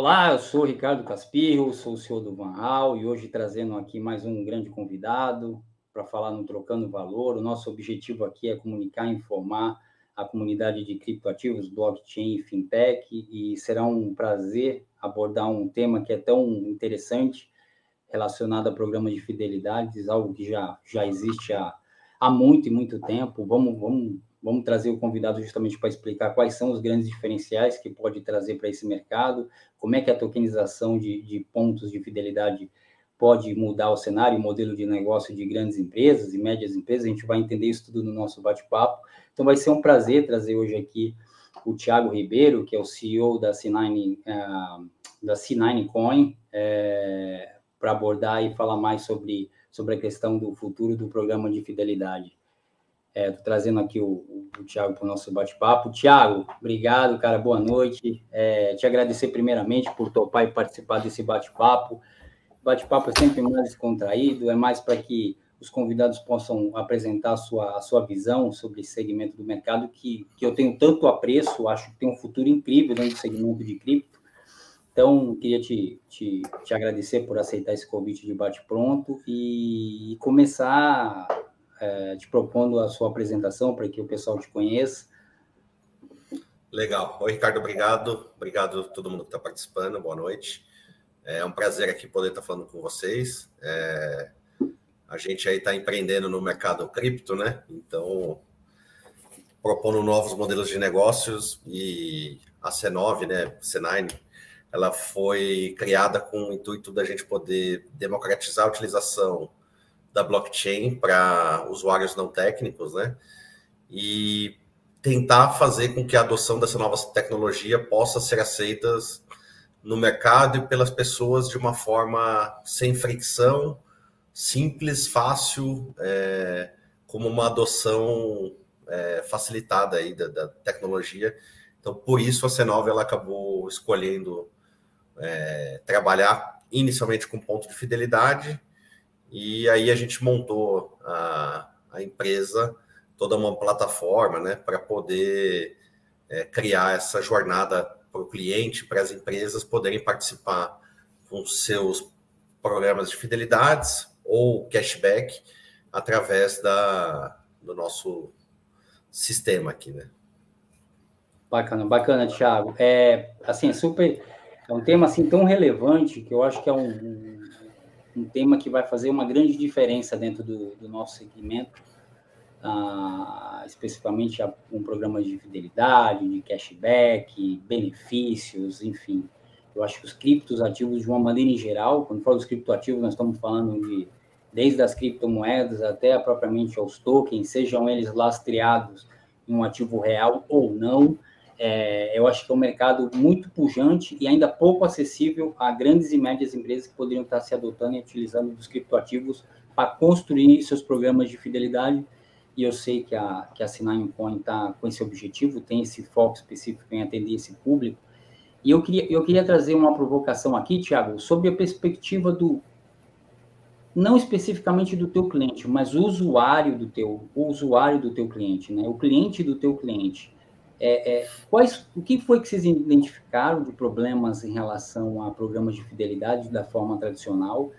Olá, eu sou Ricardo Caspirro, sou o senhor do Van Hal e hoje trazendo aqui mais um grande convidado para falar no Trocando Valor. O nosso objetivo aqui é comunicar e informar a comunidade de criptoativos, blockchain e fintech e será um prazer abordar um tema que é tão interessante relacionado a programas de fidelidades, algo que já, já existe há, há muito e muito tempo. Vamos, vamos Vamos trazer o convidado justamente para explicar quais são os grandes diferenciais que pode trazer para esse mercado, como é que a tokenização de, de pontos de fidelidade pode mudar o cenário, o modelo de negócio de grandes empresas e médias empresas. A gente vai entender isso tudo no nosso bate-papo. Então, vai ser um prazer trazer hoje aqui o Tiago Ribeiro, que é o CEO da C9, uh, eh, da C9 Coin, é, para abordar e falar mais sobre, sobre a questão do futuro do programa de fidelidade. É, trazendo aqui o, o, o Tiago para o nosso bate-papo. Tiago, obrigado, cara, boa noite. É, te agradecer primeiramente por topar e participar desse bate-papo. Bate-papo é sempre mais descontraído, é mais para que os convidados possam apresentar a sua, a sua visão sobre esse segmento do mercado, que, que eu tenho tanto apreço, acho que tem um futuro incrível dentro do segmento de cripto. Então, queria te, te, te agradecer por aceitar esse convite de bate-pronto e, e começar é, te propondo a sua apresentação para que o pessoal te conheça. Legal. Oi, Ricardo, obrigado. Obrigado a todo mundo que está participando. Boa noite. É um prazer aqui poder estar tá falando com vocês. É, a gente aí está empreendendo no mercado cripto, né? Então, propondo novos modelos de negócios e a C9, né, C9, ela foi criada com o intuito da gente poder democratizar a utilização da blockchain para usuários não técnicos, né? E tentar fazer com que a adoção dessa nova tecnologia possa ser aceita no mercado e pelas pessoas de uma forma sem fricção, simples, fácil, é, como uma adoção é, facilitada aí da, da, tecnologia. Então, por isso a C9 ela acabou escolhendo é, trabalhar inicialmente com ponto de fidelidade e aí a gente montou a, a empresa, toda uma plataforma, né, para poder é, criar essa jornada para o cliente, para as empresas poderem participar com seus programas de fidelidades ou cashback através da, do nosso sistema aqui, né? Bacana, bacana, Thiago. É assim, super, é um tema assim tão relevante que eu acho que é um, um tema que vai fazer uma grande diferença dentro do, do nosso segmento, ah, especificamente um programa de fidelidade, de cashback, benefícios, enfim. Eu acho que os criptos ativos, de uma maneira em geral, quando falo dos criptoativos, nós estamos falando de desde as criptomoedas até propriamente aos tokens, sejam eles lastreados em um ativo real ou não, é, eu acho que é um mercado muito pujante e ainda pouco acessível a grandes e médias empresas que poderiam estar se adotando e utilizando os criptoativos para construir seus programas de fidelidade. E eu sei que a, que a Sinai Coin está com esse objetivo, tem esse foco específico em atender esse público. E eu queria, eu queria trazer uma provocação aqui, Tiago, sobre a perspectiva do, não especificamente do teu cliente, mas o usuário do teu, o usuário do teu cliente, né? O cliente do teu cliente. É, é, quais, o que foi que vocês identificaram de problemas em relação a programas de fidelidade da forma tradicional?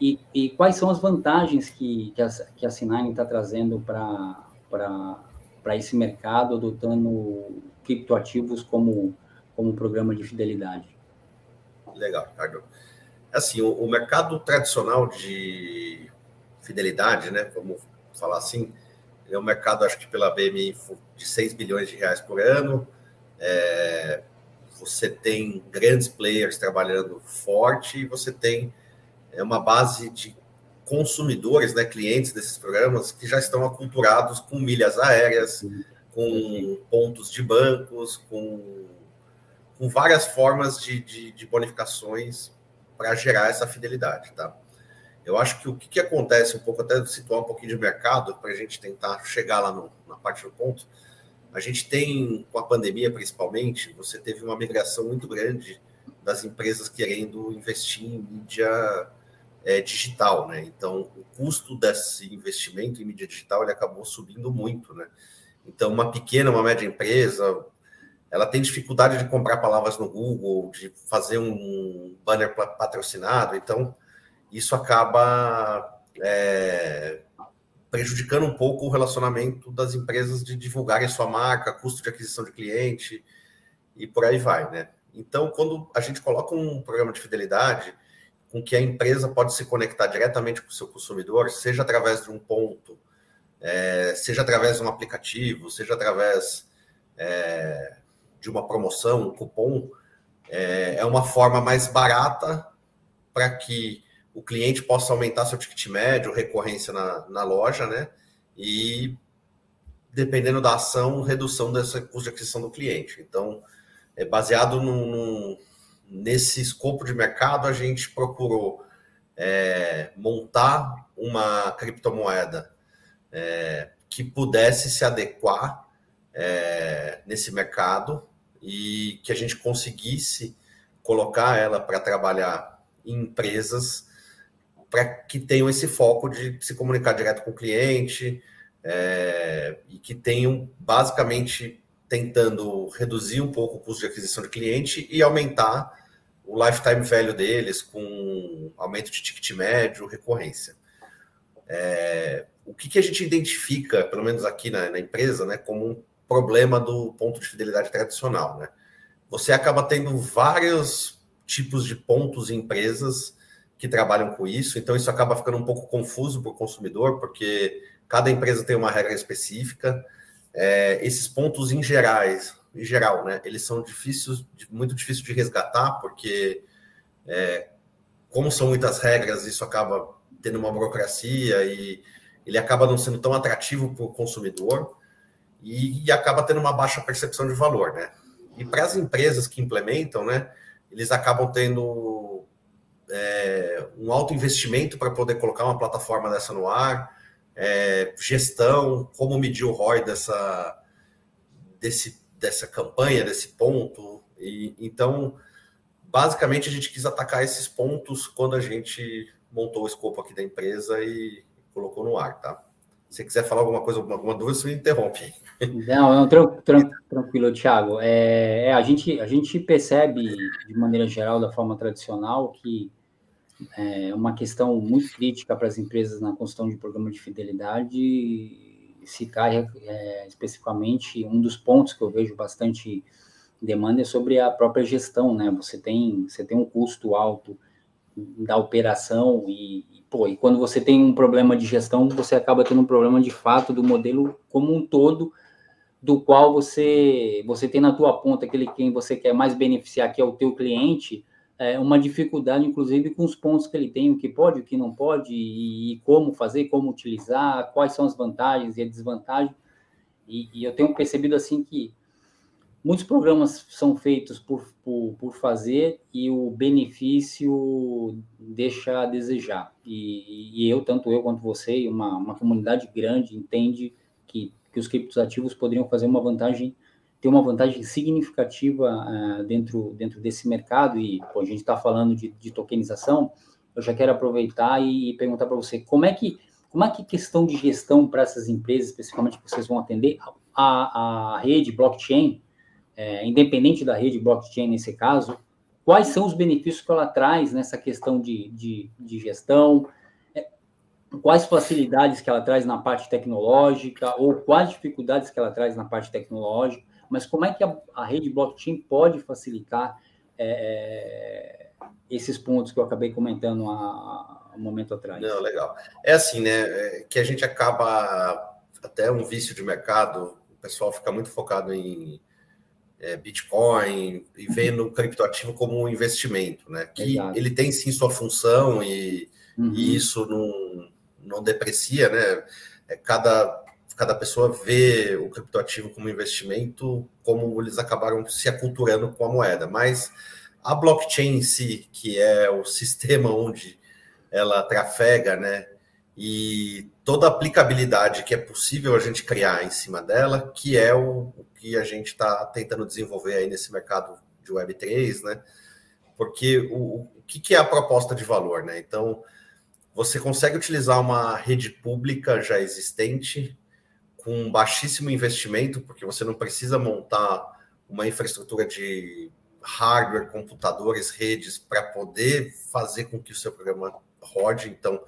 E, e quais são as vantagens que, que a, que a Sinine está trazendo para esse mercado, adotando criptoativos como, como programa de fidelidade? Legal, Ricardo. Assim, o, o mercado tradicional de fidelidade, né, vamos falar assim, é um mercado, acho que pela BMI, de 6 bilhões de reais por ano. É, você tem grandes players trabalhando forte e você tem é, uma base de consumidores, né, clientes desses programas que já estão aculturados com milhas aéreas, com pontos de bancos, com, com várias formas de, de, de bonificações para gerar essa fidelidade, tá? Eu acho que o que, que acontece, um pouco até situar um pouquinho de mercado, para a gente tentar chegar lá no, na parte do ponto, a gente tem, com a pandemia principalmente, você teve uma migração muito grande das empresas querendo investir em mídia é, digital, né? Então, o custo desse investimento em mídia digital ele acabou subindo muito, né? Então, uma pequena, uma média empresa, ela tem dificuldade de comprar palavras no Google, de fazer um banner patrocinado, então isso acaba é, prejudicando um pouco o relacionamento das empresas de divulgarem sua marca, custo de aquisição de cliente e por aí vai, né? Então, quando a gente coloca um programa de fidelidade com que a empresa pode se conectar diretamente com o seu consumidor, seja através de um ponto, é, seja através de um aplicativo, seja através é, de uma promoção, um cupom, é, é uma forma mais barata para que o cliente possa aumentar seu ticket médio, recorrência na, na loja, né? E, dependendo da ação, redução dessa custo de aquisição do cliente. Então, é baseado no, no, nesse escopo de mercado, a gente procurou é, montar uma criptomoeda é, que pudesse se adequar é, nesse mercado e que a gente conseguisse colocar ela para trabalhar em empresas para que tenham esse foco de se comunicar direto com o cliente é, e que tenham basicamente tentando reduzir um pouco o custo de aquisição de cliente e aumentar o lifetime value deles com aumento de ticket médio, recorrência. É, o que, que, a gente identifica, pelo menos aqui na, na empresa, né, como um problema do ponto de fidelidade tradicional. Né? Você acaba tendo vários tipos de pontos em empresas que trabalham com isso, então isso acaba ficando um pouco confuso para o consumidor, porque cada empresa tem uma regra específica. É, esses pontos em gerais, em geral, né, eles são difíceis, muito difíceis de resgatar, porque é, como são muitas regras, isso acaba tendo uma burocracia e ele acaba não sendo tão atrativo para o consumidor e, e acaba tendo uma baixa percepção de valor, né? E para as empresas que implementam, né, eles acabam tendo é, um alto investimento para poder colocar uma plataforma dessa no ar, é, gestão, como medir o ROI dessa, desse, dessa campanha, desse ponto. E, então, basicamente, a gente quis atacar esses pontos quando a gente montou o escopo aqui da empresa e colocou no ar, tá? Se quiser falar alguma coisa, alguma dúvida, você me interrompe. Não, não tran tran tranquilo, Thiago. É, é, a, gente, a gente percebe, de maneira geral, da forma tradicional, que é uma questão muito crítica para as empresas na construção de programa de fidelidade se cai é, especificamente um dos pontos que eu vejo bastante demanda é sobre a própria gestão, né? Você tem, você tem um custo alto da operação e, e, pô, e quando você tem um problema de gestão, você acaba tendo um problema de fato do modelo como um todo, do qual você você tem na tua ponta aquele quem você quer mais beneficiar, que é o teu cliente, é, uma dificuldade, inclusive, com os pontos que ele tem, o que pode, o que não pode, e, e como fazer, como utilizar, quais são as vantagens e a desvantagem. E, e eu tenho percebido assim que muitos programas são feitos por, por, por, fazer e o benefício deixa a desejar. E, e, eu, tanto eu quanto você, uma, uma comunidade grande, entende que, que os criptoativos poderiam fazer uma vantagem, ter uma vantagem significativa uh, dentro, dentro desse mercado. E pô, a gente está falando de, de, tokenização, eu já quero aproveitar e, e perguntar para você como é que como é que questão de gestão para essas empresas, especificamente que vocês vão atender, a, a rede blockchain, é, independente da rede blockchain nesse caso, quais são os benefícios que ela traz nessa questão de, de, de gestão, é, quais facilidades que ela traz na parte tecnológica, ou quais dificuldades que ela traz na parte tecnológica, mas como é que a, a rede blockchain pode facilitar é, é esses pontos que eu acabei comentando há, um momento atrás? Não, legal. É assim, né, é que a gente acaba, até um vício de mercado, o pessoal fica muito focado em é, Bitcoin e vendo o criptoativo como um investimento, né? Que Exato. ele tem sim sua função e, uhum. e, isso não, não deprecia, né? É, cada, cada pessoa vê o criptoativo como investimento, como eles acabaram se aculturando com a moeda, mas a blockchain em si, que é o sistema onde ela trafega, né? E toda a aplicabilidade que é possível a gente criar em cima dela, que é o, o que a gente está tentando desenvolver aí nesse mercado de Web3, né? Porque o, o que, que é a proposta de valor, né? Então, você consegue utilizar uma rede pública já existente com baixíssimo investimento, porque você não precisa montar uma infraestrutura de hardware, computadores, redes para poder fazer com que o seu programa rode. Então,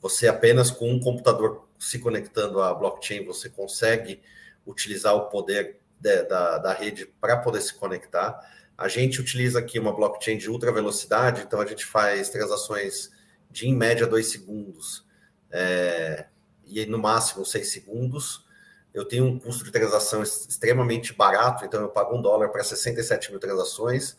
você apenas com um computador se conectando à blockchain, você consegue utilizar o poder de, da, da rede para poder se conectar. A gente utiliza aqui uma blockchain de ultra velocidade, então a gente faz transações de em média dois segundos é, e no máximo seis segundos. Eu tenho um custo de transação extremamente barato, então eu pago um dólar para 67 mil transações,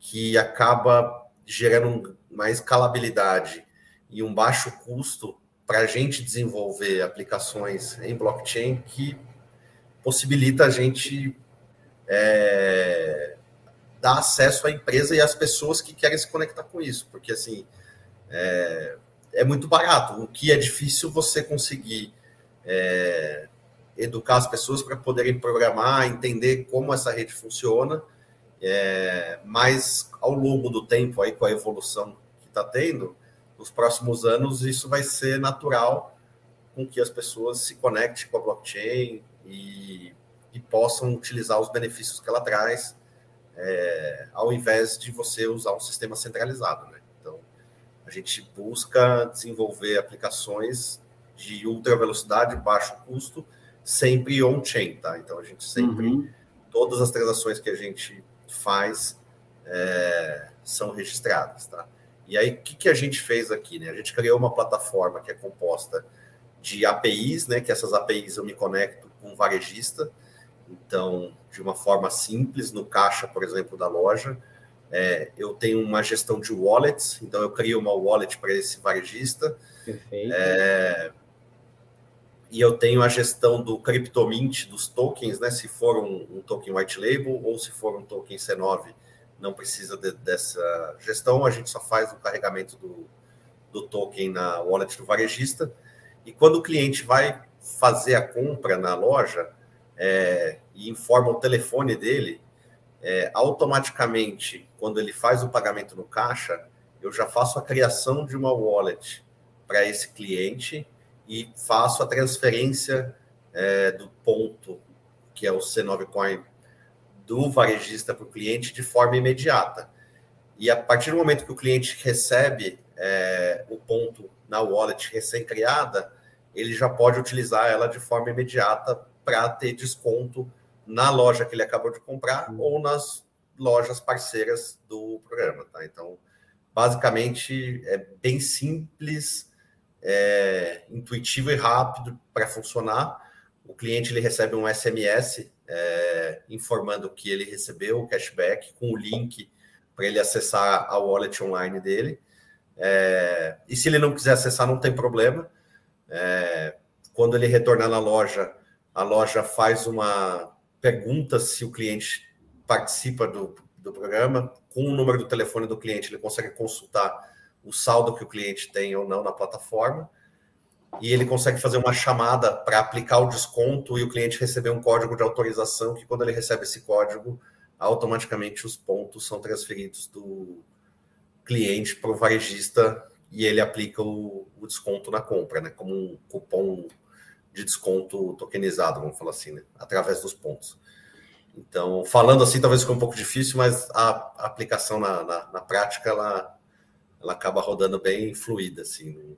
que acaba gerando uma escalabilidade e um baixo custo para a gente desenvolver aplicações em blockchain que possibilita a gente é, dar acesso à empresa e às pessoas que querem se conectar com isso, porque assim é, é muito barato. O que é difícil você conseguir é, educar as pessoas para poderem programar, entender como essa rede funciona, é, mas ao longo do tempo aí com a evolução que está tendo, nos próximos anos isso vai ser natural com que as pessoas se conectem com a blockchain e, e possam utilizar os benefícios que ela traz, é, ao invés de você usar um sistema centralizado. Né? Então, a gente busca desenvolver aplicações de ultra velocidade, baixo custo, sempre on-chain, tá? Então, a gente sempre, uhum. todas as transações que a gente faz é, são registradas, tá? E aí, o que, que a gente fez aqui? Né? A gente criou uma plataforma que é composta de APIs, né? Que essas APIs eu me conecto com um varejista. Então, de uma forma simples, no caixa, por exemplo, da loja, é, eu tenho uma gestão de wallets, então eu crio uma wallet para esse varejista. Perfeito. É, e eu tenho a gestão do CryptoMint dos tokens, né? Se for um, um token white label ou se for um token C9 não precisa de, dessa gestão, a gente só faz o carregamento do, do token na wallet do varejista. E quando o cliente vai fazer a compra na loja é, e informa o telefone dele, é, automaticamente, quando ele faz o pagamento no caixa, eu já faço a criação de uma wallet para esse cliente e faço a transferência é, do ponto, que é o C9 Coin do varejista para o cliente de forma imediata. E a partir do momento que o cliente recebe é, o ponto na wallet recém-criada, ele já pode utilizar ela de forma imediata para ter desconto na loja que ele acabou de comprar uhum. ou nas lojas parceiras do programa. Tá? Então, basicamente, é bem simples, é, intuitivo e rápido para funcionar. O cliente ele recebe um SMS é, informando que ele recebeu o cashback com o link para ele acessar a wallet online dele. É, e se ele não quiser acessar, não tem problema. É, quando ele retornar na loja, a loja faz uma pergunta se o cliente participa do, do programa. Com o número do telefone do cliente, ele consegue consultar o saldo que o cliente tem ou não na plataforma e ele consegue fazer uma chamada para aplicar o desconto e o cliente receber um código de autorização que quando ele recebe esse código, automaticamente os pontos são transferidos do cliente para o varejista e ele aplica o, o, desconto na compra, né? Como um cupom de desconto tokenizado, vamos falar assim, né? Através dos pontos. Então, falando assim, talvez fique um pouco difícil, mas a, aplicação na, na, na, prática, ela, ela acaba rodando bem fluida, assim.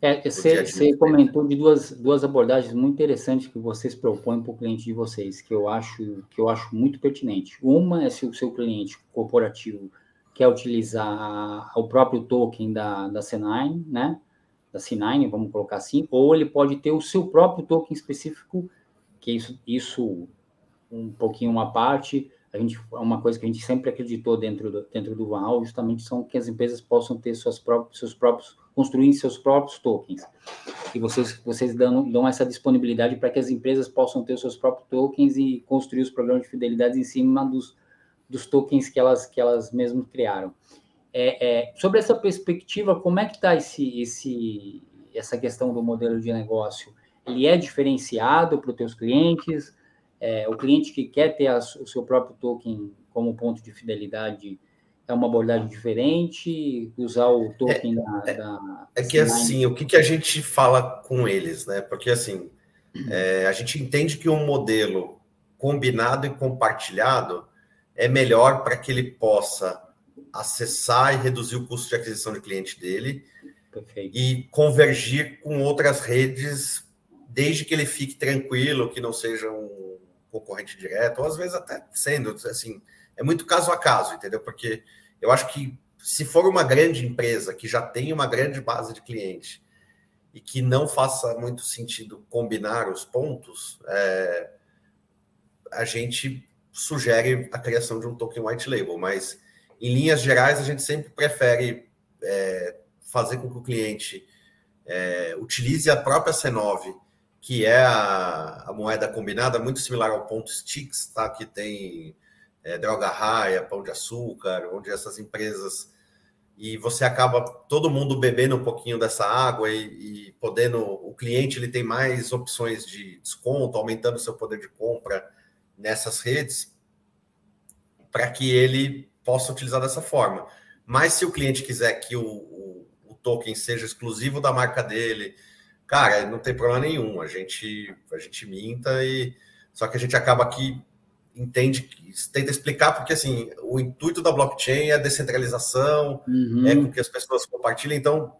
É, você, você comentou de duas, duas abordagens muito interessantes que vocês propõem para o cliente de vocês, que eu acho que eu acho muito pertinente. Uma é se o seu cliente corporativo quer utilizar o próprio token da, da C9, né? Da C9, vamos colocar assim, ou ele pode ter o seu próprio token específico, que isso, isso um pouquinho uma parte, a gente, é uma coisa que a gente sempre acreditou dentro do, dentro do Vanal, justamente são que as empresas possam ter suas próprios, seus próprios construir seus próprios tokens. E vocês, vocês dão, dão essa disponibilidade para que as empresas possam ter seus próprios tokens e construir os programas de fidelidade em cima dos, dos tokens que elas, que elas mesmas criaram. É, é, sobre essa perspectiva, como é que está esse, esse, essa questão do modelo de negócio? Ele é diferenciado para os teus clientes? É, o cliente que quer ter a, o seu próprio token como ponto de fidelidade é uma abordagem diferente, usar o token é, da, é, da, É que assim, o que, que a gente fala com eles, né? Porque assim, é, a gente entende que um modelo combinado e compartilhado é melhor para que ele possa acessar e reduzir o custo de aquisição de cliente dele Perfeito. e convergir com outras redes, desde que ele fique tranquilo, que não seja um concorrente direto, ou às vezes até sendo, assim, é muito caso a caso, entendeu? Porque eu acho que se for uma grande empresa que já tem uma grande base de clientes e que não faça muito sentido combinar os pontos, é, a gente sugere a criação de um token white label, mas em linhas gerais a gente sempre prefere é, fazer com que o cliente é, utilize a própria C9, que é a, a, moeda combinada, muito similar ao ponto Sticks, tá? que tem é, droga raia, pão de açúcar, onde essas empresas e você acaba todo mundo bebendo um pouquinho dessa água e, e, podendo o cliente ele tem mais opções de desconto, aumentando seu poder de compra nessas redes para que ele possa utilizar dessa forma. Mas se o cliente quiser que o, o, o token seja exclusivo da marca dele, cara, não tem problema nenhum. A gente a gente minta e só que a gente acaba aqui entende, tenta explicar, porque assim, o intuito da blockchain é a descentralização, uhum. é com que as pessoas compartilhem, então,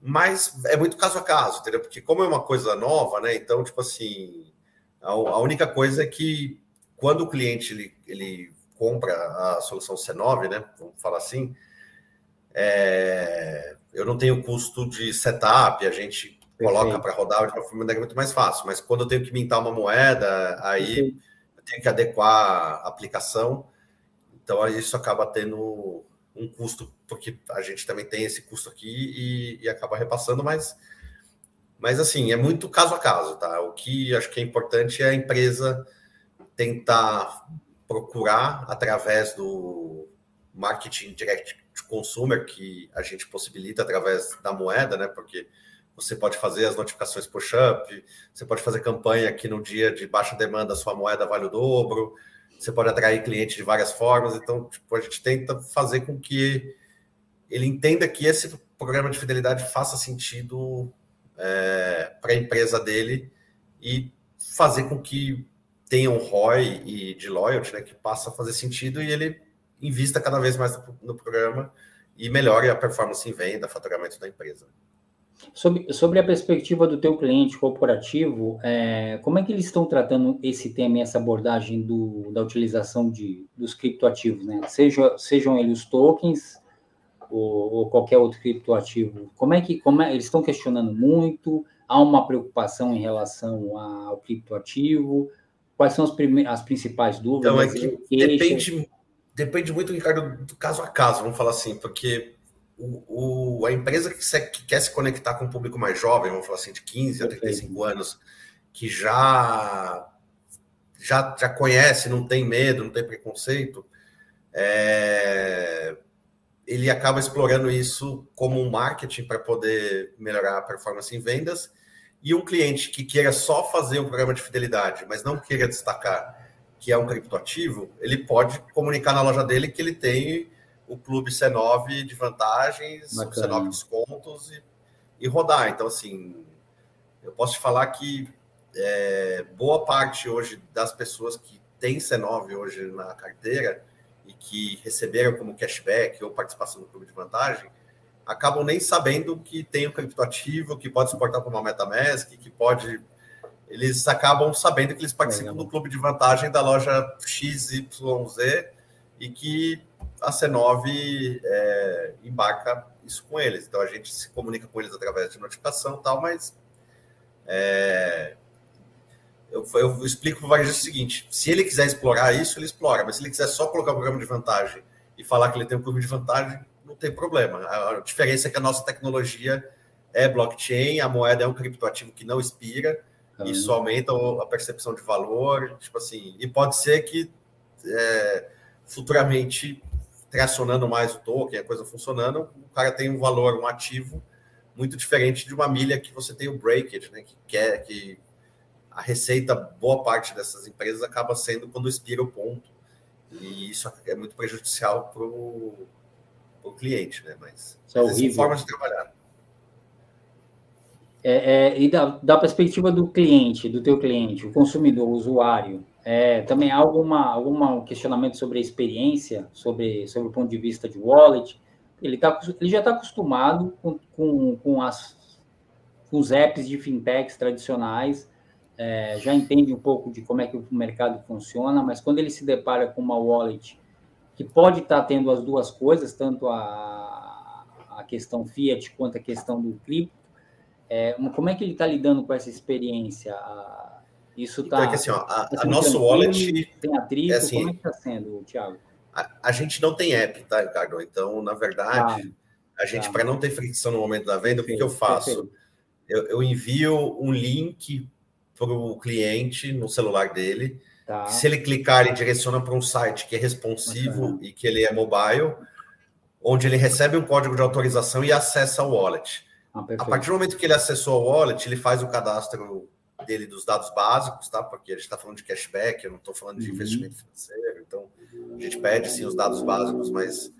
mas é muito caso a caso, entendeu? Porque como é uma coisa nova, né? Então, tipo assim, a, a única coisa é que quando o cliente ele, ele compra a solução C9, né? Vamos falar assim, é, eu não tenho custo de setup, a gente coloca para rodar de uma forma muito mais fácil, mas quando eu tenho que mintar uma moeda, aí tem que adequar a aplicação, então isso acaba tendo um custo, porque a gente também tem esse custo aqui e, e, acaba repassando, mas, mas assim, é muito caso a caso, tá? O que acho que é importante é a empresa tentar procurar através do marketing direct to consumer, que a gente possibilita através da moeda, né? Porque você pode fazer as notificações push-up, você pode fazer campanha que no dia de baixa demanda sua moeda vale o dobro, você pode atrair cliente de várias formas. Então, tipo, a gente tenta fazer com que ele entenda que esse programa de fidelidade faça sentido é, para a empresa dele e fazer com que tenha um ROI e de loyalty, né, que passa a fazer sentido e ele invista cada vez mais no, no programa e melhore a performance em venda, faturamento da empresa. Sobre, sobre a perspectiva do teu cliente corporativo, é, como é que eles estão tratando esse tema e essa abordagem do, da utilização de, dos criptoativos, né? Seja, sejam eles os tokens ou, ou, qualquer outro criptoativo. Como é que como é, eles estão questionando muito? Há uma preocupação em relação ao criptoativo? Quais são as, as principais dúvidas? Então, é que depende, depende muito, Ricardo, do caso a caso, vamos falar assim, porque o, o, a empresa que, se, que, quer se conectar com um público mais jovem, vamos falar assim, de 15 a 35 anos, que já, já, já conhece, não tem medo, não tem preconceito, é, ele acaba explorando isso como um marketing para poder melhorar a performance em vendas. E um cliente que queira só fazer um programa de fidelidade, mas não queira destacar que é um criptoativo, ele pode comunicar na loja dele que ele tem o clube C9 de vantagens, Bacana. C9 descontos e, e rodar. Então, assim, eu posso te falar que é, boa parte hoje das pessoas que têm C9 hoje na carteira e que receberam como cashback ou participação no clube de vantagem, acabam nem sabendo que tem o um criptoativo, que pode suportar para uma MetaMask, que pode. Eles acabam sabendo que eles participam do clube de vantagem da loja XYZ e que a C9 é, embarca isso com eles. Então a gente se comunica com eles através de notificação e tal, mas é, eu, eu explico para o varejista o seguinte: se ele quiser explorar isso, ele explora, mas se ele quiser só colocar o programa de vantagem e falar que ele tem um programa de vantagem, não tem problema. A, diferença é que a nossa tecnologia é blockchain, a moeda é um criptoativo que não expira, isso aumenta a percepção de valor, tipo assim, e pode ser que é, futuramente tracionando mais o token, a coisa funcionando, o cara tem um valor, um ativo muito diferente de uma milha que você tem o breakage, né? Que quer que a receita, boa parte dessas empresas acaba sendo quando expira o ponto. E isso é muito prejudicial para o cliente, né? Mas, isso é mas forma de trabalhar. É, é, e da, da, perspectiva do cliente, do teu cliente, o consumidor, o usuário, É, também há alguma, algum questionamento sobre a experiência, sobre, sobre o ponto de vista de wallet. Ele, tá, ele já está acostumado com, com, com, as, com os apps de fintechs tradicionais, é, já entende um pouco de como é que o mercado funciona, mas quando ele se depara com uma wallet que pode estar tá tendo as duas coisas, tanto a, a questão fiat quanto a questão do cripto, é, como é que ele está lidando com essa experiência? Isso está. Então, é que assim, ó, a, a nosso wallet. Tem atrito? É assim, como é que está sendo, Thiago? A, a, gente não tem app, tá, Ricardo? Então, na verdade, ah, a gente, tá. para não ter fricção no momento da venda, perfeito, o que, que eu faço? Eu, eu, envio um link para o cliente no celular dele. Tá. Se ele clicar, ele direciona para um site que é responsivo e que ele é mobile, onde ele recebe um código de autorização e acessa o wallet. Ah, a partir do momento que ele acessou o wallet, ele faz o cadastro dele dos dados básicos, tá? Porque a gente está falando de cashback, eu não estou falando de uhum. investimento financeiro, então a gente pede sim os dados básicos, mas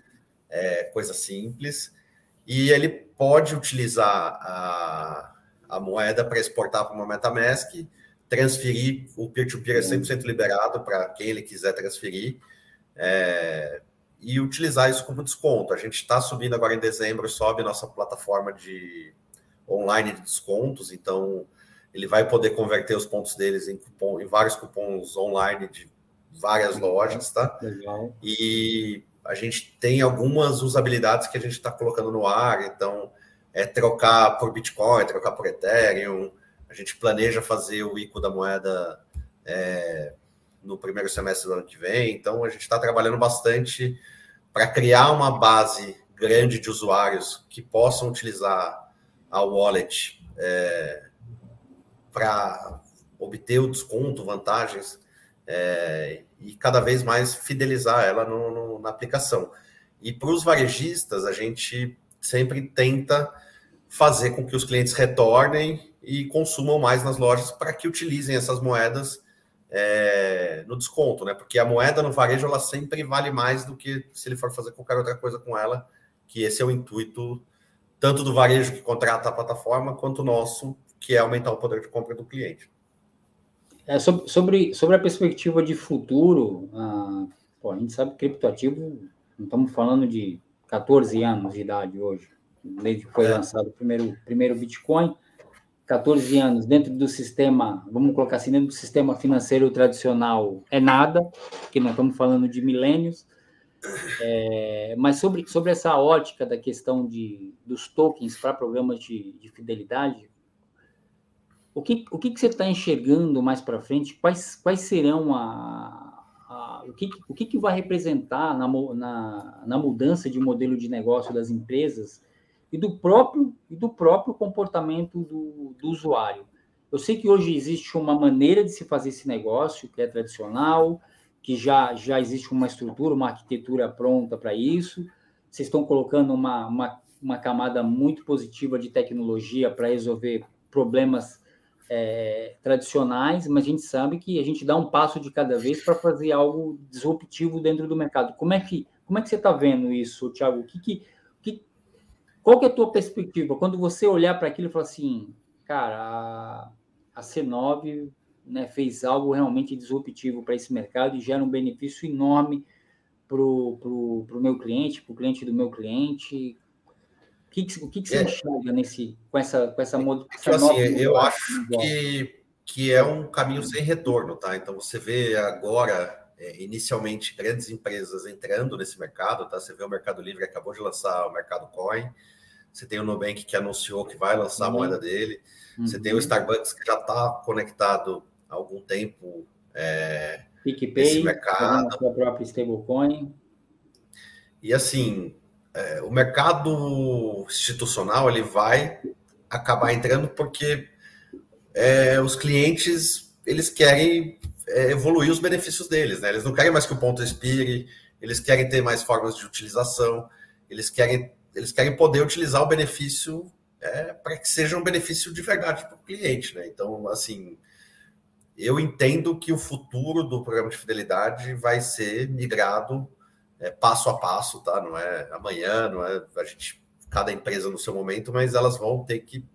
é coisa simples. E ele pode utilizar a, a moeda para exportar para uma MetaMask, transferir, o peer-to-peer -peer é 100% liberado para quem ele quiser transferir, é, e utilizar isso como desconto. A gente está subindo agora em dezembro, sobe nossa plataforma de online de descontos, então ele vai poder converter os pontos deles em, cupom, em vários cupons online de várias lojas, tá? Legal. E a gente tem algumas usabilidades que a gente está colocando no ar, então é trocar por Bitcoin, trocar por Ethereum. A gente planeja fazer o ICO da moeda é, no primeiro semestre do ano que vem. Então, a gente está trabalhando bastante para criar uma base grande de usuários que possam utilizar a wallet é, para obter o desconto, vantagens é, e cada vez mais fidelizar ela no, no, na aplicação. E para os varejistas, a gente sempre tenta fazer com que os clientes retornem e consumam mais nas lojas para que utilizem essas moedas é, no desconto, né? Porque a moeda no varejo ela sempre vale mais do que se ele for fazer qualquer outra coisa com ela, que esse é o intuito tanto do varejo que contrata a plataforma quanto nosso, que é aumentar o poder de compra do cliente. É, sobre, sobre a perspectiva de futuro, ah, pô, a gente sabe que criptoativo, não estamos falando de 14 anos de idade hoje, desde que foi é. lançado o primeiro, primeiro Bitcoin, 14 anos dentro do sistema, vamos colocar assim, dentro do sistema financeiro tradicional é nada, porque nós estamos falando de milênios, é, mas sobre, sobre essa ótica da questão de, dos tokens para programas de, de fidelidade, o que, o que, que você está enxergando mais para frente? Quais, quais serão a, a, o, que, o que, que vai representar na, na, na mudança de modelo de negócio das empresas e do próprio, e do próprio comportamento do, do usuário. Eu sei que hoje existe uma maneira de se fazer esse negócio que é tradicional, que já, já existe uma estrutura, uma arquitetura pronta para isso. Vocês estão colocando uma, uma, uma camada muito positiva de tecnologia para resolver problemas é, tradicionais, mas a gente sabe que a gente dá um passo de cada vez para fazer algo disruptivo dentro do mercado. Como é que, como é que você está vendo isso, Thiago? O que, que qual que é a tua perspectiva? Quando você olhar para aquilo e falar assim, cara, a, a C9 né, fez algo realmente disruptivo para esse mercado e gera um benefício enorme para o meu cliente, para o cliente do meu cliente. O que, o que, que você é, enxerga nesse, com essa, com essa, essa assim, Eu acho que, que é um caminho sem retorno, tá? Então você vê agora é, inicialmente grandes empresas entrando nesse mercado, tá? Você vê o Mercado Livre acabou de lançar o Mercado Coin, você tem o Nubank que anunciou que vai lançar uhum. a moeda dele. Uhum. Você tem o uhum. Starbucks que já está conectado há algum tempo é, PicPay, nesse mercado. A própria stablecoin. E assim, é, o mercado institucional ele vai acabar entrando porque é, os clientes eles querem é, evoluir os benefícios deles, né? Eles não querem mais que o ponto expire, eles querem ter mais formas de utilização, eles querem eles querem poder utilizar o benefício é, para que seja um benefício de verdade para o cliente, né? Então, assim, eu entendo que o futuro do programa de fidelidade vai ser migrado é, passo a passo, tá? Não é amanhã, não é a gente, cada empresa no seu momento, mas elas vão ter que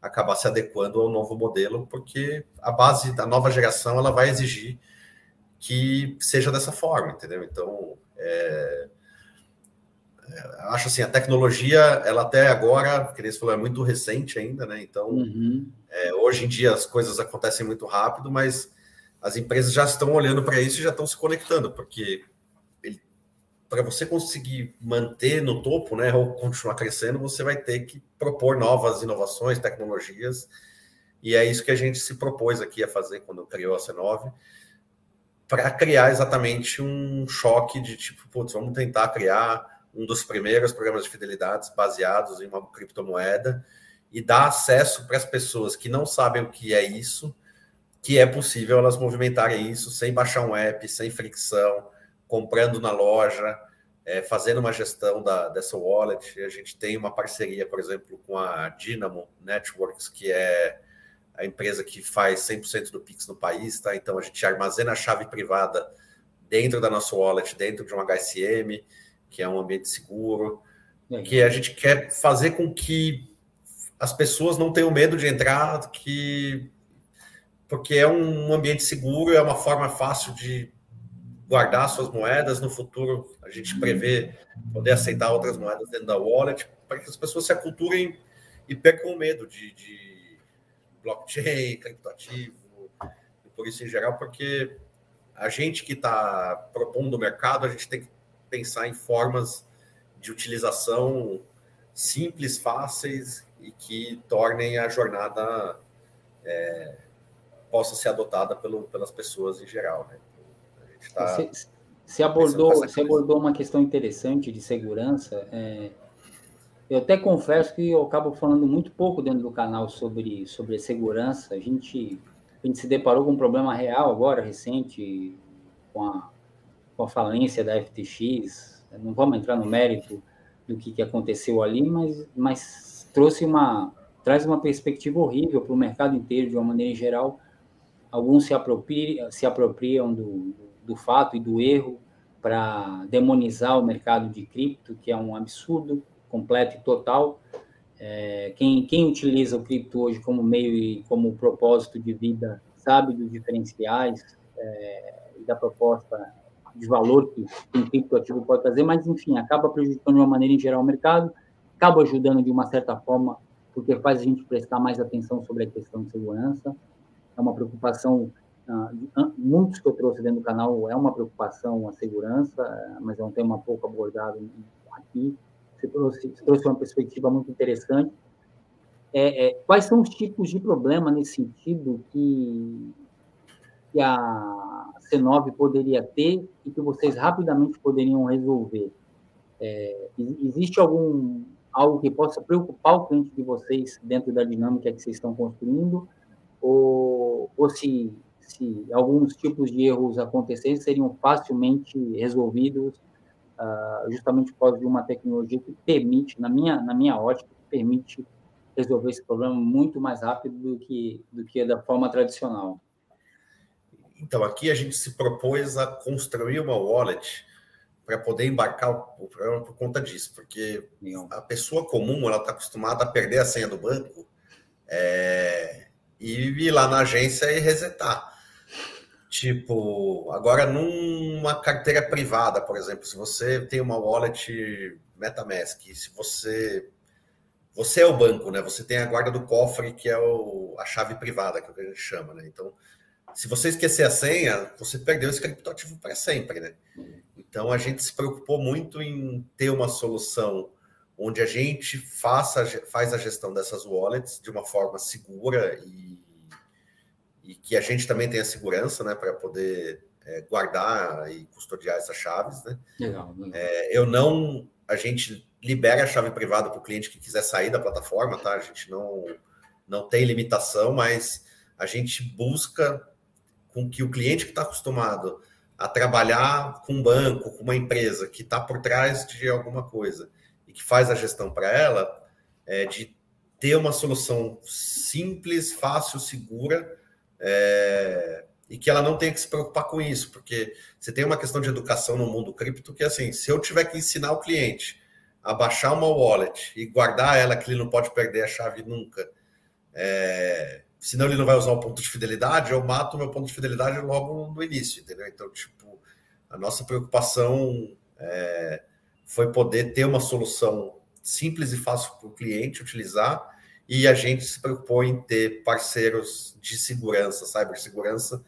acabar se adequando ao novo modelo, porque a base da nova geração ela vai exigir que seja dessa forma, entendeu? Então, é, é, acho assim, a tecnologia, ela até agora, que falou, é muito recente ainda, né? Então, uhum. é, hoje em dia as coisas acontecem muito rápido, mas as empresas já estão olhando para isso e já estão se conectando, porque para você conseguir manter no topo, né, ou continuar crescendo, você vai ter que propor novas inovações, tecnologias, e é isso que a gente se propôs aqui a fazer quando criou a C9, para criar exatamente um choque de tipo, putz, vamos tentar criar um dos primeiros programas de fidelidades baseados em uma criptomoeda e dar acesso para as pessoas que não sabem o que é isso, que é possível elas movimentarem isso sem baixar um app, sem fricção, comprando na loja, é, fazendo uma gestão da, dessa wallet. A gente tem uma parceria, por exemplo, com a Dynamo Networks, que é a empresa que faz 100% do Pix no país, tá? Então a gente armazena a chave privada dentro da nossa wallet, dentro de um HSM, que é um ambiente seguro, que a gente quer fazer com que as pessoas não tenham medo de entrar, que porque é um ambiente seguro, é uma forma fácil de guardar suas moedas. No futuro, a gente prevê poder aceitar outras moedas dentro da wallet, para que as pessoas se aculturem e percam o medo de, de blockchain, criptoativo, e por isso em geral, porque a gente que está propondo o mercado, a gente tem que pensar em formas de utilização simples, fáceis e que tornem a jornada é, possa ser adotada pelo, pelas pessoas em geral. Né? Tá você, você, abordou, você abordou uma questão interessante de segurança. É, eu até confesso que eu acabo falando muito pouco dentro do canal sobre, sobre segurança. A gente, a gente se deparou com um problema real agora, recente, com a, com a falência da FTX. Não vamos entrar no mérito do que, que aconteceu ali, mas, mas trouxe uma traz uma perspectiva horrível para o mercado inteiro de uma maneira geral. Alguns se apropriam, se apropriam do, do fato e do erro para demonizar o mercado de cripto, que é um absurdo completo e total. É, quem, quem utiliza o cripto hoje como meio e como propósito de vida sabe dos diferenciais é, da proposta de valor que um criptoativo pode trazer, mas, enfim, acaba prejudicando de uma maneira em geral o mercado, acaba ajudando de uma certa forma, porque faz a gente prestar mais atenção sobre a questão de segurança. É uma preocupação muitos que eu trouxe dentro do canal é uma preocupação a segurança, mas é um tema pouco abordado aqui. Você trouxe, você trouxe uma perspectiva muito interessante. É, é, quais são os tipos de problema nesse sentido que, que a C9 poderia ter e que vocês rapidamente poderiam resolver? É, existe algum algo que possa preocupar o cliente de vocês dentro da dinâmica que vocês estão construindo? Ou, ou se se alguns tipos de erros acontecessem, seriam facilmente resolvidos uh, justamente por causa de uma tecnologia que permite, na minha, na minha ótica, permite resolver esse problema muito mais rápido do que, do que da forma tradicional. Então, aqui a gente se propôs a construir uma wallet para poder embarcar o programa por conta disso, porque a pessoa comum ela está acostumada a perder a senha do banco é, e ir lá na agência e resetar. Tipo, agora numa carteira privada, por exemplo, se você tem uma wallet MetaMask, se você você é o banco, né? Você tem a guarda do cofre, que é o, a chave privada, que é o que a gente chama, né? Então, se você esquecer a senha, você perdeu esse criptoativo para sempre, né? Então, a gente se preocupou muito em ter uma solução onde a gente faça, faz a gestão dessas wallets de uma forma segura e e que a gente também tenha segurança, né, para poder é, guardar e custodiar essas chaves, né? Legal. legal. É, eu não, a gente libera a chave privada para o cliente que quiser sair da plataforma, tá? A gente não não tem limitação, mas a gente busca com que o cliente que está acostumado a trabalhar com um banco, com uma empresa que está por trás de alguma coisa e que faz a gestão para ela, é, de ter uma solução simples, fácil, segura é, e que ela não tenha que se preocupar com isso, porque você tem uma questão de educação no mundo cripto que, assim, se eu tiver que ensinar o cliente a baixar uma wallet e guardar ela, que ele não pode perder a chave nunca, é, senão ele não vai usar o ponto de fidelidade, eu mato o meu ponto de fidelidade logo no início, entendeu? Então, tipo, a nossa preocupação é, foi poder ter uma solução simples e fácil para o cliente utilizar, e a gente se preocupou em ter parceiros de segurança, cibersegurança,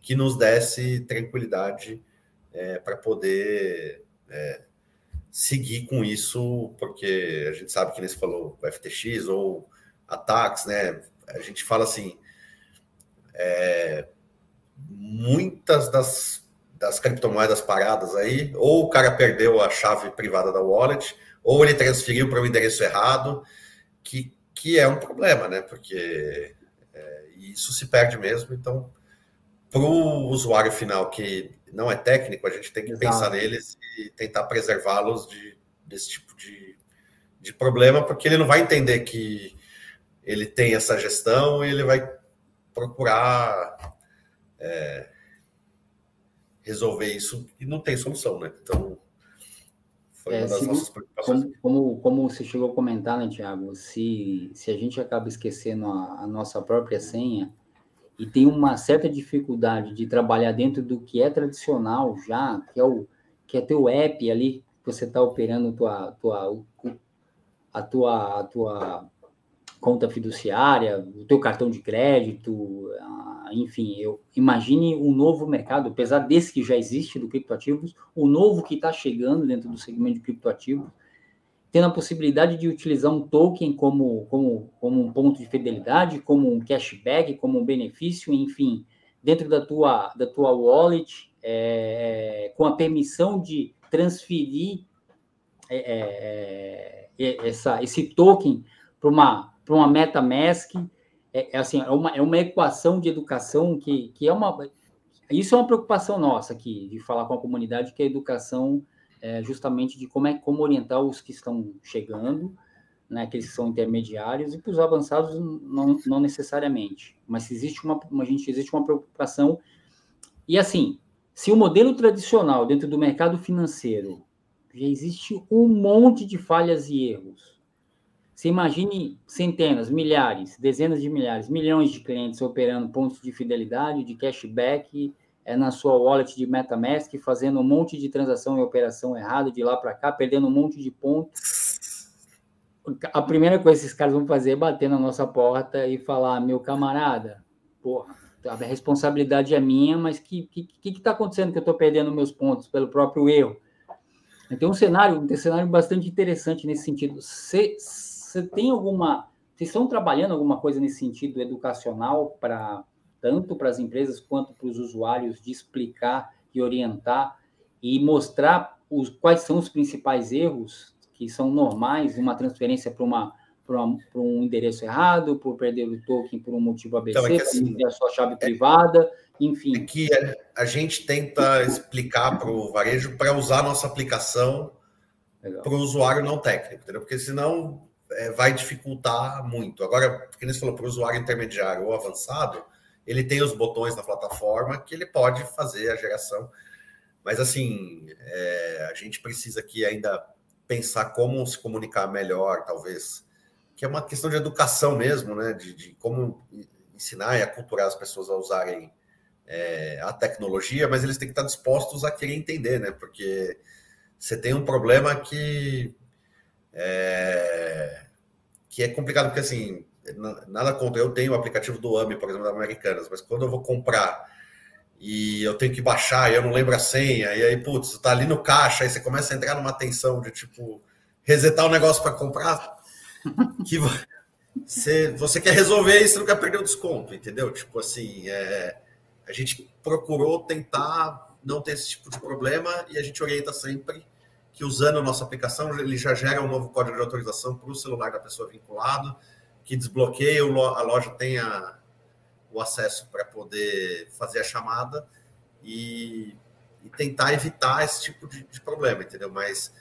que nos desse tranquilidade é, para poder é, seguir com isso, porque a gente sabe que nem se falou FTX ou ataques, né? A gente fala assim, é, muitas das, das criptomoedas paradas aí, ou o cara perdeu a chave privada da wallet, ou ele transferiu para o endereço errado, que, que é um problema, né? Porque é, isso se perde mesmo. Então, para o usuário final que não é técnico, a gente tem que Exato. pensar neles e tentar preservá-los de, desse tipo de, de problema, porque ele não vai entender que ele tem essa gestão e ele vai procurar é, resolver isso e não tem solução, né? Então, foi é, se. Como, como, como, você chegou a comentar, né, Tiago? Se, se a gente acaba esquecendo a, a nossa própria senha e tem uma certa dificuldade de trabalhar dentro do que é tradicional já, que é o que é teu app ali, que você está operando tua, tua, a tua, a tua conta fiduciária, o teu cartão de crédito, ah, enfim, eu imagine um novo mercado, apesar desse que já existe do criptoativos, o novo que está chegando dentro do segmento de criptoativos, tendo a possibilidade de utilizar um token como, como, como um ponto de fidelidade, como um cashback, como um benefício, enfim, dentro da tua, da tua wallet, é, com a permissão de transferir é, é, é essa, esse token para uma, uma MetaMask, é, é, assim, é uma, é uma equação de educação que, que é uma... Isso é uma preocupação nossa aqui, de falar com a comunidade, que a educação é, justamente de como é como orientar os que estão chegando, né, aqueles que são intermediários, e para os avançados não, não necessariamente. Mas existe uma, gente existe uma preocupação. E assim, se o modelo tradicional dentro do mercado financeiro já existe um monte de falhas e erros. Você imagine centenas, milhares, dezenas de milhares, milhões de clientes operando pontos de fidelidade, de cashback, é na sua wallet de MetaMask, fazendo um monte de transação e operação errada de lá para cá, perdendo um monte de pontos. A primeira coisa que esses caras vão fazer é bater na nossa porta e falar: meu camarada, porra, a responsabilidade é minha, mas o que que está acontecendo que eu estou perdendo meus pontos pelo próprio erro? Tem um cenário, um cenário bastante interessante nesse sentido. Você tem alguma. Vocês estão trabalhando alguma coisa nesse sentido educacional para tanto para as empresas quanto para os usuários, de explicar e orientar e mostrar os, quais são os principais erros que são normais, uma transferência para uma para um endereço errado, por perder o token por um motivo ABC, então, é assim, por a sua chave é, privada, enfim. É que a, a gente tenta explicar para o varejo para usar a nossa aplicação para o usuário não técnico, entendeu? Porque senão é, vai dificultar muito. Agora, porque você falou para o usuário intermediário ou avançado, ele tem os botões na plataforma que ele pode fazer a geração. Mas, assim, é, a gente precisa aqui ainda pensar como se comunicar melhor, talvez, que é uma questão de educação mesmo, né? De, de como ensinar e aculturar as pessoas a usarem é, a tecnologia, mas eles têm que estar dispostos a querer entender, né? Porque você tem um problema que é, que é complicado, porque assim, nada contra. Eu tenho o aplicativo do AMI, por exemplo, da Americanas, mas quando eu vou comprar e eu tenho que baixar e eu não lembro a senha, e aí, putz, tá ali no caixa, aí você começa a entrar numa tensão de tipo resetar o negócio para comprar, que você, você quer resolver isso, não quer perder o desconto, entendeu? Tipo assim, é, a gente procurou tentar não ter esse tipo de problema e a gente orienta sempre que usando a nossa aplicação ele já gera um novo código de autorização para o celular da pessoa vinculado que desbloqueia, a loja tenha o acesso para poder fazer a chamada e, e tentar evitar esse tipo de, de, problema, entendeu? Mas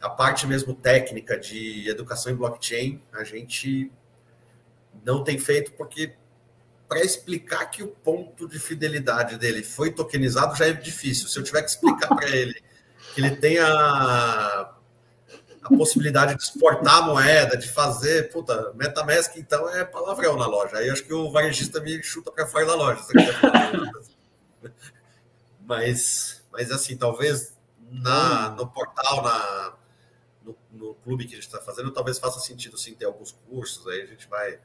a parte mesmo técnica de educação em blockchain, a gente não tem feito porque para explicar que o ponto de fidelidade dele foi tokenizado já é difícil. Se eu tiver que explicar para ele que ele tem a a possibilidade de exportar a moeda, de fazer, puta, MetaMask, então é palavrão na loja. Aí acho que o varejista me chuta para fora da loja. mas, mas assim, talvez na, no portal, na, no, no clube que a gente está fazendo, talvez faça sentido sim ter alguns cursos, aí a gente vai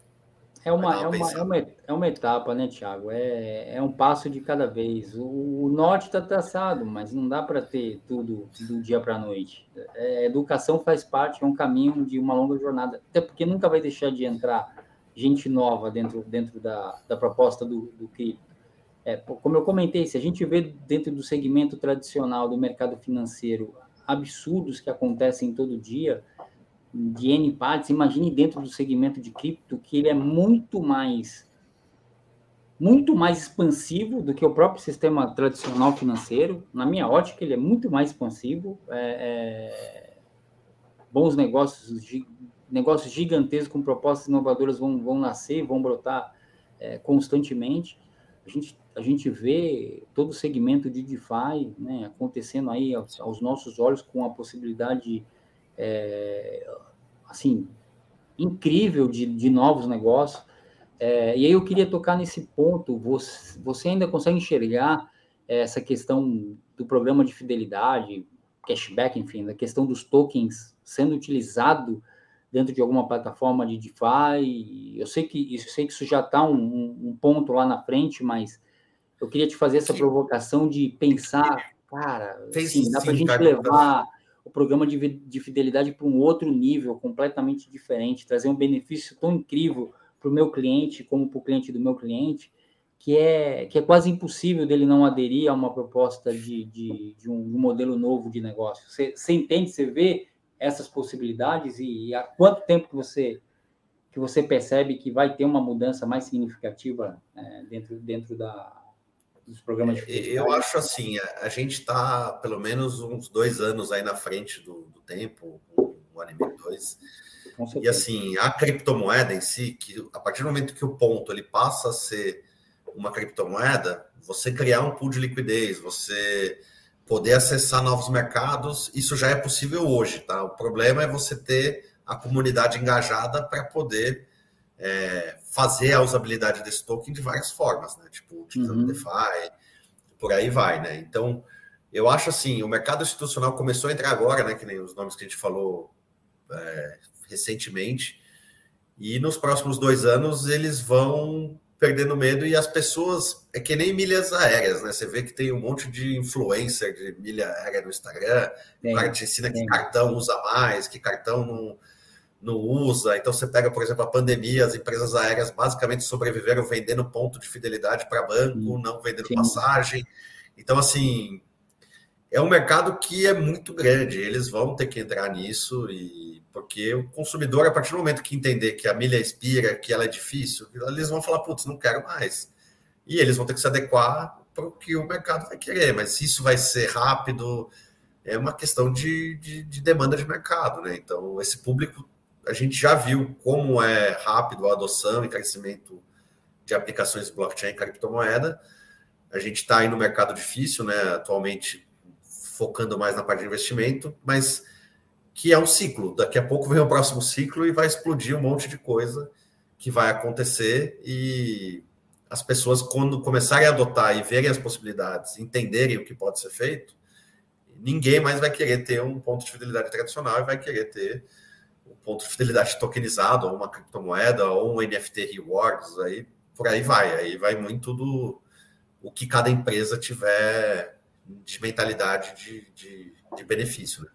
é uma, é, uma, é, uma, é uma etapa, né, Tiago? É, é um passo de cada vez. O, o norte está traçado, mas não dá para ter tudo do dia para a noite. É, educação faz parte, é um caminho de uma longa jornada. Até porque nunca vai deixar de entrar gente nova dentro, dentro da, da proposta do, do cripto. É, como eu comentei, se a gente vê dentro do segmento tradicional do mercado financeiro absurdos que acontecem todo dia, de N partes, imagine dentro do segmento de cripto que ele é muito mais muito mais expansivo do que o próprio sistema tradicional financeiro. Na minha ótica, ele é muito mais expansivo. É, é, bons negócios, negócios gigantescos com propostas inovadoras vão, vão nascer, vão brotar é, constantemente. A gente, a gente vê todo o segmento de DeFi né, acontecendo aí aos, aos nossos olhos com a possibilidade é, assim, incrível de, de novos negócios. É, e aí eu queria tocar nesse ponto. Você, você ainda consegue enxergar essa questão do programa de fidelidade, cashback, enfim, da questão dos tokens sendo utilizado dentro de alguma plataforma de DeFi? Eu sei que, eu sei que isso já está um, um, ponto lá na frente, mas eu queria te fazer essa sim. provocação de pensar, cara, assim, dá para a gente levar programa de, de fidelidade para um outro nível completamente diferente, trazer um benefício tão incrível para o meu cliente como para o cliente do meu cliente, que é, que é quase impossível dele não aderir a uma proposta de, de, de, um, de um, modelo novo de negócio. Você, você, entende, você vê essas possibilidades e, e há quanto tempo que você que você percebe que vai ter uma mudança mais significativa é, dentro, dentro da, dos programas de Eu acho assim, a, gente está pelo menos uns dois anos aí na frente do, do tempo, um ano e meio, dois. E assim, a criptomoeda em si, que a partir do momento que o ponto ele passa a ser uma criptomoeda, você criar um pool de liquidez, você poder acessar novos mercados, isso já é possível hoje, tá? O problema é você ter a comunidade engajada para poder é, fazer a usabilidade desse token de várias formas, né? Tipo, utilizando uhum. DeFi, por aí vai, né? Então, eu acho assim, o mercado institucional começou a entrar agora, né? Que nem os nomes que a gente falou é, recentemente, e nos próximos dois anos eles vão perdendo medo e as pessoas é que nem milhas aéreas, né? Você vê que tem um monte de influencer de milha aérea no Instagram, o cara te ensina que cartão usa mais, que cartão não não usa. Então, você pega, por exemplo, a pandemia, as empresas aéreas basicamente sobreviveram vendendo ponto de fidelidade para banco, não vendendo Sim. passagem. Então, assim, é um mercado que é muito grande. Eles vão ter que entrar nisso, e porque o consumidor, a partir do momento que entender que a milha expira, que ela é difícil, eles vão falar, putz, não quero mais. E eles vão ter que se adequar para o que o mercado vai querer. Mas se isso vai ser rápido, é uma questão de, de, de demanda de mercado, né? Então, esse público a gente já viu como é rápido a adoção e crescimento de aplicações blockchain e criptomoeda. A gente está aí no mercado difícil, né? Atualmente focando mais na parte de investimento, mas que é um ciclo. Daqui a pouco vem o próximo ciclo e vai explodir um monte de coisa que vai acontecer e as pessoas, quando começarem a adotar e verem as possibilidades, entenderem o que pode ser feito, ninguém mais vai querer ter um ponto de fidelidade tradicional e vai querer ter ponto de fidelidade tokenizado, ou uma criptomoeda, ou um NFT rewards, aí por aí vai. Aí vai muito do o que cada empresa tiver de mentalidade de, de, de benefício. Né?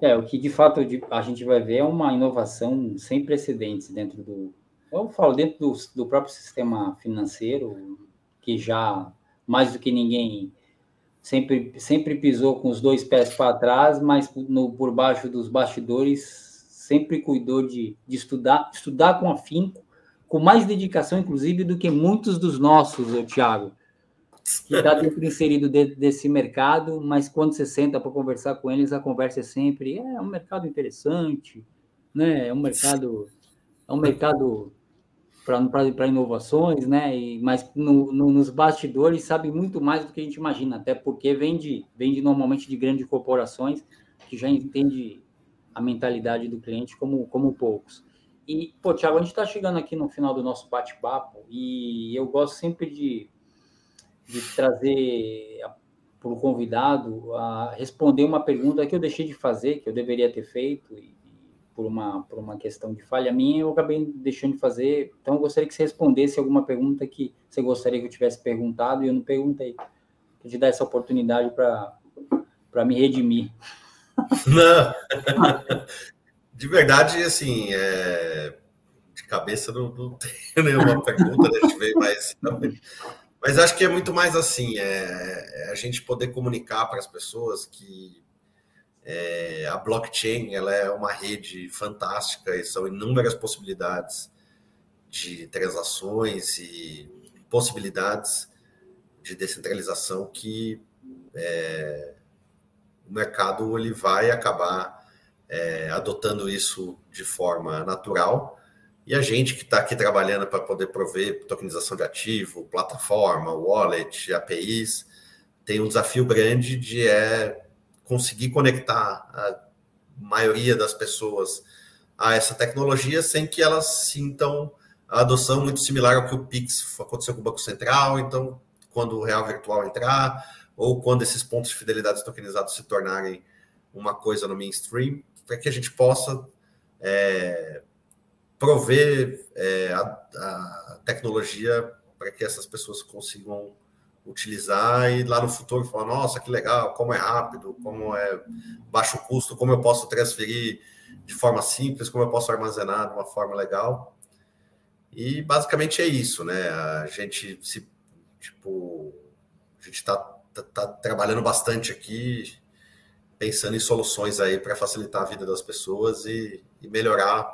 É, o que de fato a gente vai ver é uma inovação sem precedentes dentro do. Eu falo dentro do, do próprio sistema financeiro, que já mais do que ninguém sempre, sempre pisou com os dois pés para trás, mas no, por baixo dos bastidores sempre cuidou de, de estudar, estudar com afinco, com mais dedicação, inclusive, do que muitos dos nossos, o Thiago, que está dentro inserido dentro desse mercado, mas quando você senta para conversar com eles, a conversa é sempre é um mercado interessante, né? É um mercado é um mercado para inovações, né? E, mas no, no, nos bastidores sabe muito mais do que a gente imagina, até porque vende, vende normalmente de grandes corporações que já entende a mentalidade do cliente como, como poucos. E, pô, Thiago, a gente está chegando aqui no final do nosso bate-papo e eu gosto sempre de, de trazer para o convidado a responder uma pergunta que eu deixei de fazer, que eu deveria ter feito, e, por, uma, por uma questão de falha minha, eu acabei deixando de fazer. Então, eu gostaria que você respondesse alguma pergunta que você gostaria que eu tivesse perguntado e eu não perguntei. Vou te dar essa oportunidade para me redimir. Não. De verdade, assim, é... de cabeça não, não tenho nenhuma pergunta, deixa eu ver, mas, mas acho que é muito mais assim, é, é a gente poder comunicar para as pessoas que é, a blockchain ela é uma rede fantástica e são inúmeras possibilidades de transações e possibilidades de descentralização que é, o mercado ele vai acabar é, adotando isso de forma natural. E a gente que está aqui trabalhando para poder prover tokenização de ativo, plataforma, wallet, APIs, tem um desafio grande de é, conseguir conectar a maioria das pessoas a essa tecnologia sem que elas sintam a adoção muito similar ao que o Pix aconteceu com o Banco Central. Então, quando o real virtual entrar, ou quando esses pontos de fidelidade tokenizados se tornarem uma coisa no mainstream, para que a gente possa é, prover é, a, a, tecnologia para que essas pessoas consigam utilizar e lá no futuro falar, nossa, que legal, como é rápido, como é baixo custo, como eu posso transferir de forma simples, como eu posso armazenar de uma forma legal. E basicamente é isso, né? A gente se tipo a gente está tá, tá trabalhando bastante aqui pensando em soluções aí para facilitar a vida das pessoas e, e, melhorar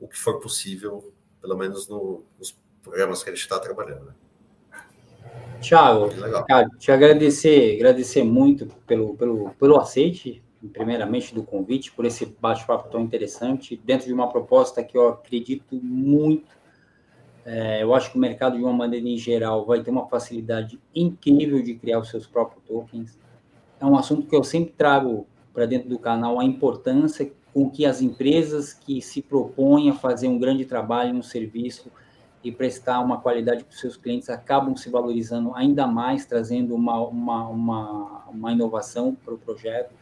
o que for possível, pelo menos no, nos programas que a gente está trabalhando. Né? Tiago, te agradecer, agradecer muito pelo, pelo, pelo aceite, primeiramente, do convite, por esse bate-papo tão interessante, dentro de uma proposta que eu acredito muito. É, eu acho que o mercado, de uma maneira em geral, vai ter uma facilidade incrível de criar os seus próprios tokens é um assunto que eu sempre trago para dentro do canal, a importância com que as empresas que se propõem a fazer um grande trabalho, um serviço e prestar uma qualidade para os seus clientes acabam se valorizando ainda mais, trazendo uma, uma, uma, uma inovação para o projeto.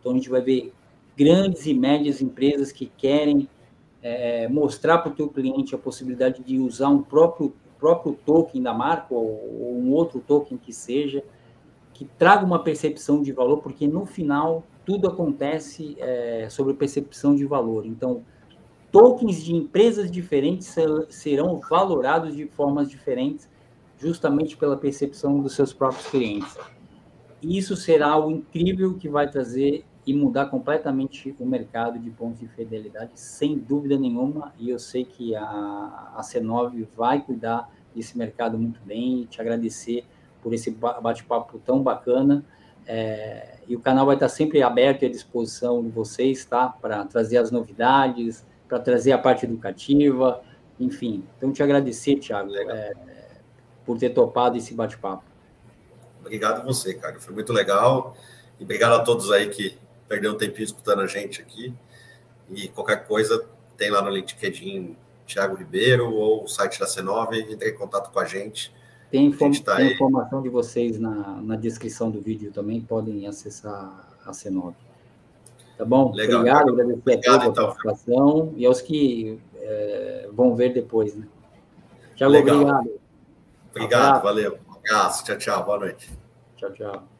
Então, a gente vai ver grandes e médias empresas que querem é, mostrar para o teu cliente a possibilidade de usar um próprio, próprio token da marca ou, ou um outro token que seja, que traga uma percepção de valor, porque no final tudo acontece é, sobre percepção de valor. Então, tokens de empresas diferentes serão valorados de formas diferentes, justamente pela percepção dos seus próprios clientes. E isso será algo incrível que vai trazer e mudar completamente o mercado de pontos de fidelidade, sem dúvida nenhuma. E eu sei que a, a C9 vai cuidar desse mercado muito bem e te agradecer por esse bate-papo tão bacana. É, e o canal vai estar sempre aberto e à disposição de vocês, tá? Para trazer as novidades, para trazer a parte educativa, enfim. Então, te agradecer, Thiago, é, por ter topado esse bate-papo. Obrigado a você, cara. Foi muito legal. E obrigado a todos aí que perderam um tempinho escutando a gente aqui. E qualquer coisa, tem lá no LinkedIn Thiago Ribeiro ou o site da C9, entre em contato com a gente tem, inform tá tem informação de vocês na, na descrição do vídeo também, podem acessar a C9. Tá bom? Legal, Obrigado, agradecer Obrigado, a então. a participação e aos que é, vão ver depois, né? Tchau, Legal. obrigado. Obrigado, valeu. Um abraço, tchau, tchau, boa noite. Tchau, tchau.